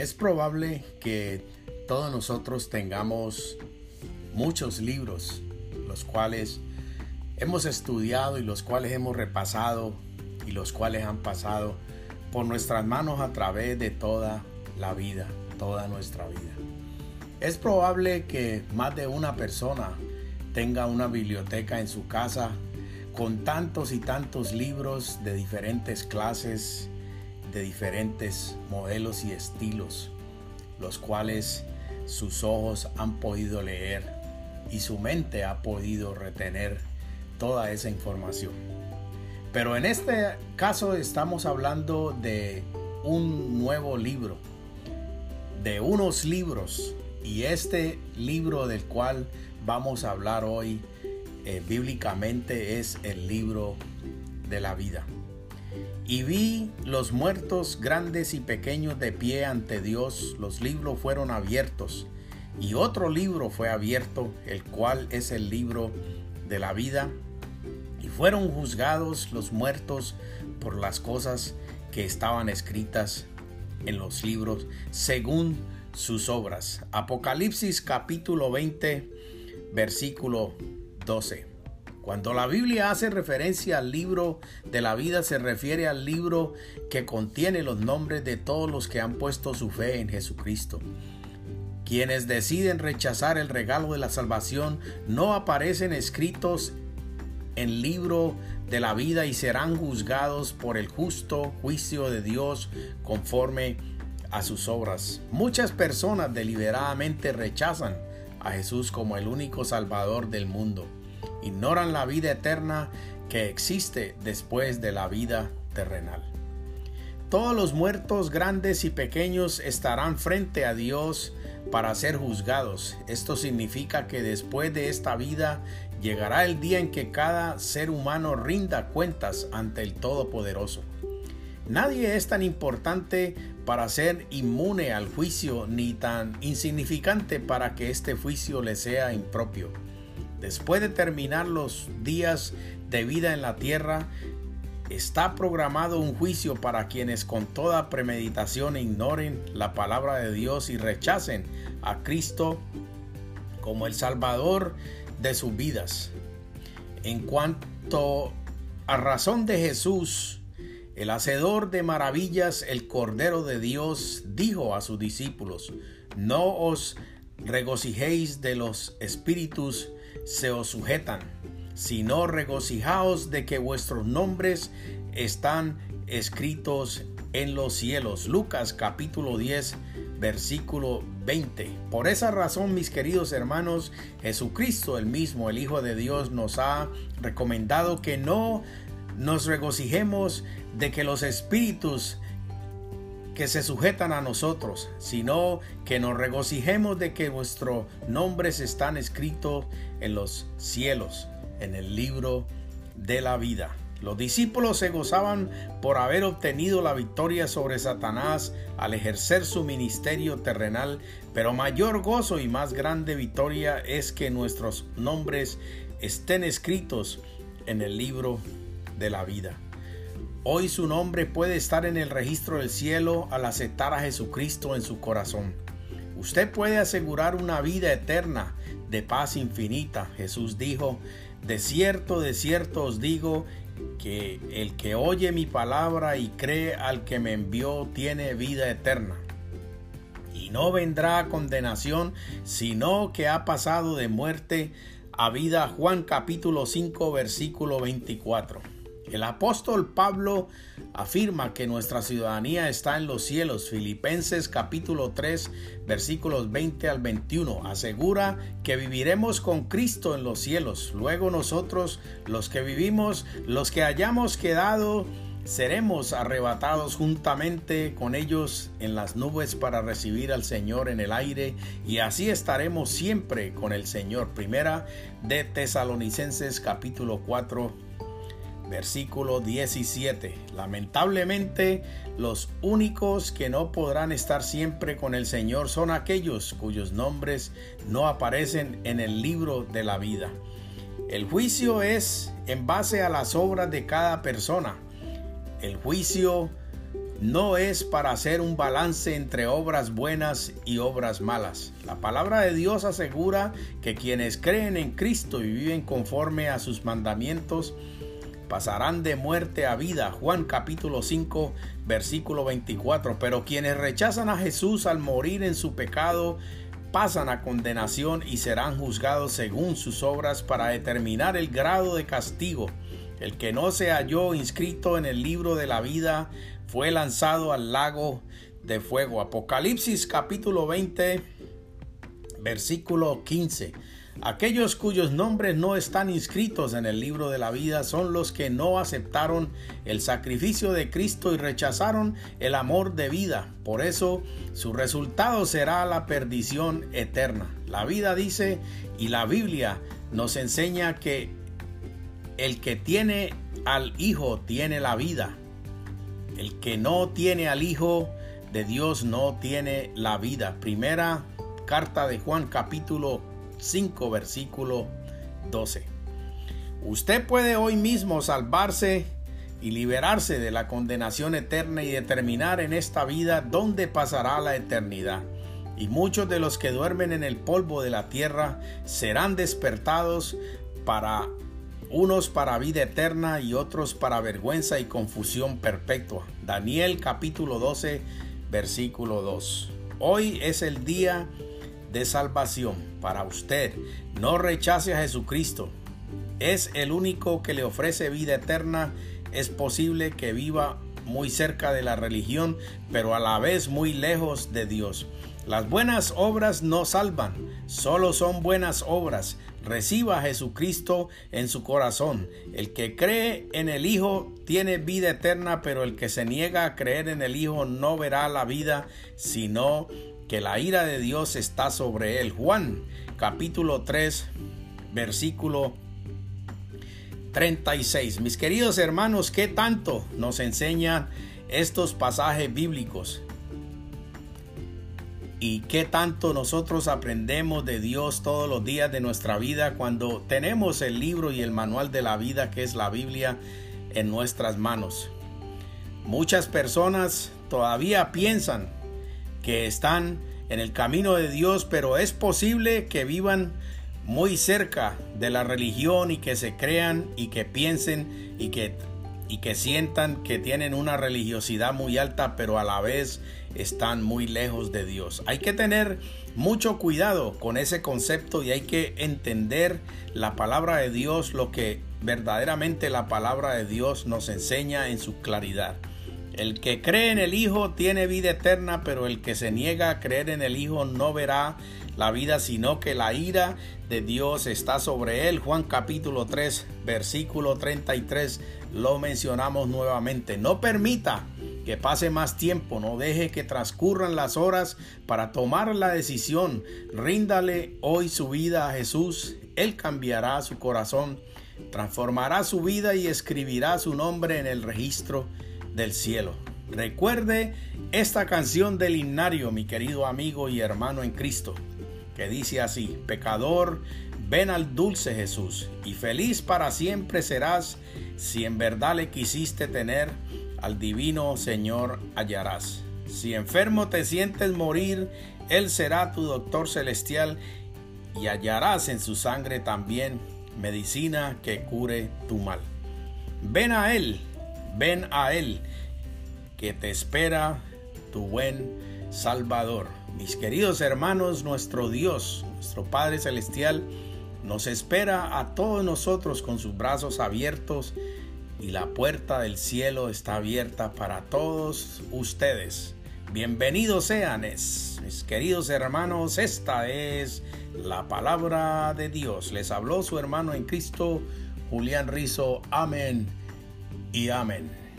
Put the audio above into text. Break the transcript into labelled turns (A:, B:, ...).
A: Es probable que todos nosotros tengamos muchos libros, los cuales hemos estudiado y los cuales hemos repasado y los cuales han pasado por nuestras manos a través de toda la vida, toda nuestra vida. Es probable que más de una persona tenga una biblioteca en su casa con tantos y tantos libros de diferentes clases, de diferentes modelos y estilos, los cuales sus ojos han podido leer y su mente ha podido retener toda esa información. Pero en este caso estamos hablando de un nuevo libro, de unos libros, y este libro del cual vamos a hablar hoy eh, bíblicamente es el libro de la vida. Y vi los muertos grandes y pequeños de pie ante Dios, los libros fueron abiertos, y otro libro fue abierto, el cual es el libro de la vida, y fueron juzgados los muertos por las cosas que estaban escritas en los libros según sus obras. Apocalipsis capítulo 20 versículo 12. Cuando la Biblia hace referencia al libro de la vida, se refiere al libro que contiene los nombres de todos los que han puesto su fe en Jesucristo. Quienes deciden rechazar el regalo de la salvación no aparecen escritos en libro de la vida y serán juzgados por el justo juicio de Dios conforme a sus obras. Muchas personas deliberadamente rechazan a Jesús como el único Salvador del mundo. Ignoran la vida eterna que existe después de la vida terrenal. Todos los muertos grandes y pequeños estarán frente a Dios para ser juzgados. Esto significa que después de esta vida llegará el día en que cada ser humano rinda cuentas ante el Todopoderoso. Nadie es tan importante para ser inmune al juicio ni tan insignificante para que este juicio le sea impropio. Después de terminar los días de vida en la tierra, está programado un juicio para quienes con toda premeditación ignoren la palabra de Dios y rechacen a Cristo como el Salvador de sus vidas. En cuanto a razón de Jesús, el hacedor de maravillas, el Cordero de Dios, dijo a sus discípulos, no os regocijéis de los espíritus se os sujetan, sino regocijaos de que vuestros nombres están escritos en los cielos. Lucas capítulo 10 versículo 20. Por esa razón, mis queridos hermanos, Jesucristo el mismo, el Hijo de Dios, nos ha recomendado que no nos regocijemos de que los espíritus que se sujetan a nosotros, sino que nos regocijemos de que nuestros nombres están escritos en los cielos, en el libro de la vida. Los discípulos se gozaban por haber obtenido la victoria sobre Satanás al ejercer su ministerio terrenal, pero mayor gozo y más grande victoria es que nuestros nombres estén escritos en el libro de la vida. Hoy su nombre puede estar en el registro del cielo al aceptar a Jesucristo en su corazón. Usted puede asegurar una vida eterna de paz infinita. Jesús dijo, de cierto, de cierto os digo que el que oye mi palabra y cree al que me envió tiene vida eterna. Y no vendrá a condenación, sino que ha pasado de muerte a vida. Juan capítulo 5 versículo 24. El apóstol Pablo afirma que nuestra ciudadanía está en los cielos. Filipenses capítulo 3 versículos 20 al 21 asegura que viviremos con Cristo en los cielos. Luego nosotros, los que vivimos, los que hayamos quedado, seremos arrebatados juntamente con ellos en las nubes para recibir al Señor en el aire y así estaremos siempre con el Señor. Primera de Tesalonicenses capítulo 4 versículo 17. Lamentablemente, los únicos que no podrán estar siempre con el Señor son aquellos cuyos nombres no aparecen en el libro de la vida. El juicio es en base a las obras de cada persona. El juicio no es para hacer un balance entre obras buenas y obras malas. La palabra de Dios asegura que quienes creen en Cristo y viven conforme a sus mandamientos pasarán de muerte a vida. Juan capítulo 5 versículo 24. Pero quienes rechazan a Jesús al morir en su pecado, pasan a condenación y serán juzgados según sus obras para determinar el grado de castigo. El que no se halló inscrito en el libro de la vida fue lanzado al lago de fuego. Apocalipsis capítulo 20 versículo 15. Aquellos cuyos nombres no están inscritos en el libro de la vida son los que no aceptaron el sacrificio de Cristo y rechazaron el amor de vida. Por eso su resultado será la perdición eterna. La vida dice y la Biblia nos enseña que el que tiene al Hijo tiene la vida. El que no tiene al Hijo de Dios no tiene la vida. Primera carta de Juan capítulo 5, versículo 12. Usted puede hoy mismo salvarse y liberarse de la condenación eterna y determinar en esta vida dónde pasará la eternidad. Y muchos de los que duermen en el polvo de la tierra serán despertados para unos para vida eterna y otros para vergüenza y confusión perpetua. Daniel capítulo 12 versículo 2. Hoy es el día de salvación para usted. No rechace a Jesucristo. Es el único que le ofrece vida eterna. Es posible que viva muy cerca de la religión, pero a la vez muy lejos de Dios. Las buenas obras no salvan, solo son buenas obras. Reciba a Jesucristo en su corazón. El que cree en el Hijo tiene vida eterna, pero el que se niega a creer en el Hijo no verá la vida, sino que la ira de Dios está sobre él. Juan capítulo 3 versículo 36. Mis queridos hermanos, ¿qué tanto nos enseñan estos pasajes bíblicos? y qué tanto nosotros aprendemos de Dios todos los días de nuestra vida cuando tenemos el libro y el manual de la vida que es la Biblia en nuestras manos. Muchas personas todavía piensan que están en el camino de Dios, pero es posible que vivan muy cerca de la religión y que se crean y que piensen y que, y que sientan que tienen una religiosidad muy alta, pero a la vez están muy lejos de Dios. Hay que tener mucho cuidado con ese concepto y hay que entender la palabra de Dios, lo que verdaderamente la palabra de Dios nos enseña en su claridad. El que cree en el Hijo tiene vida eterna, pero el que se niega a creer en el Hijo no verá la vida, sino que la ira de Dios está sobre él. Juan capítulo 3, versículo 33, lo mencionamos nuevamente. No permita que pase más tiempo, no deje que transcurran las horas para tomar la decisión. Ríndale hoy su vida a Jesús, Él cambiará su corazón, transformará su vida y escribirá su nombre en el registro del cielo. Recuerde esta canción del himnario, mi querido amigo y hermano en Cristo, que dice así, pecador, ven al dulce Jesús, y feliz para siempre serás, si en verdad le quisiste tener, al divino Señor hallarás. Si enfermo te sientes morir, Él será tu doctor celestial, y hallarás en su sangre también medicina que cure tu mal. Ven a Él, ven a Él, que te espera tu buen Salvador. Mis queridos hermanos, nuestro Dios, nuestro Padre Celestial, nos espera a todos nosotros con sus brazos abiertos y la puerta del cielo está abierta para todos ustedes. Bienvenidos sean, mis queridos hermanos. Esta es la palabra de Dios. Les habló su hermano en Cristo, Julián Rizo. Amén y amén.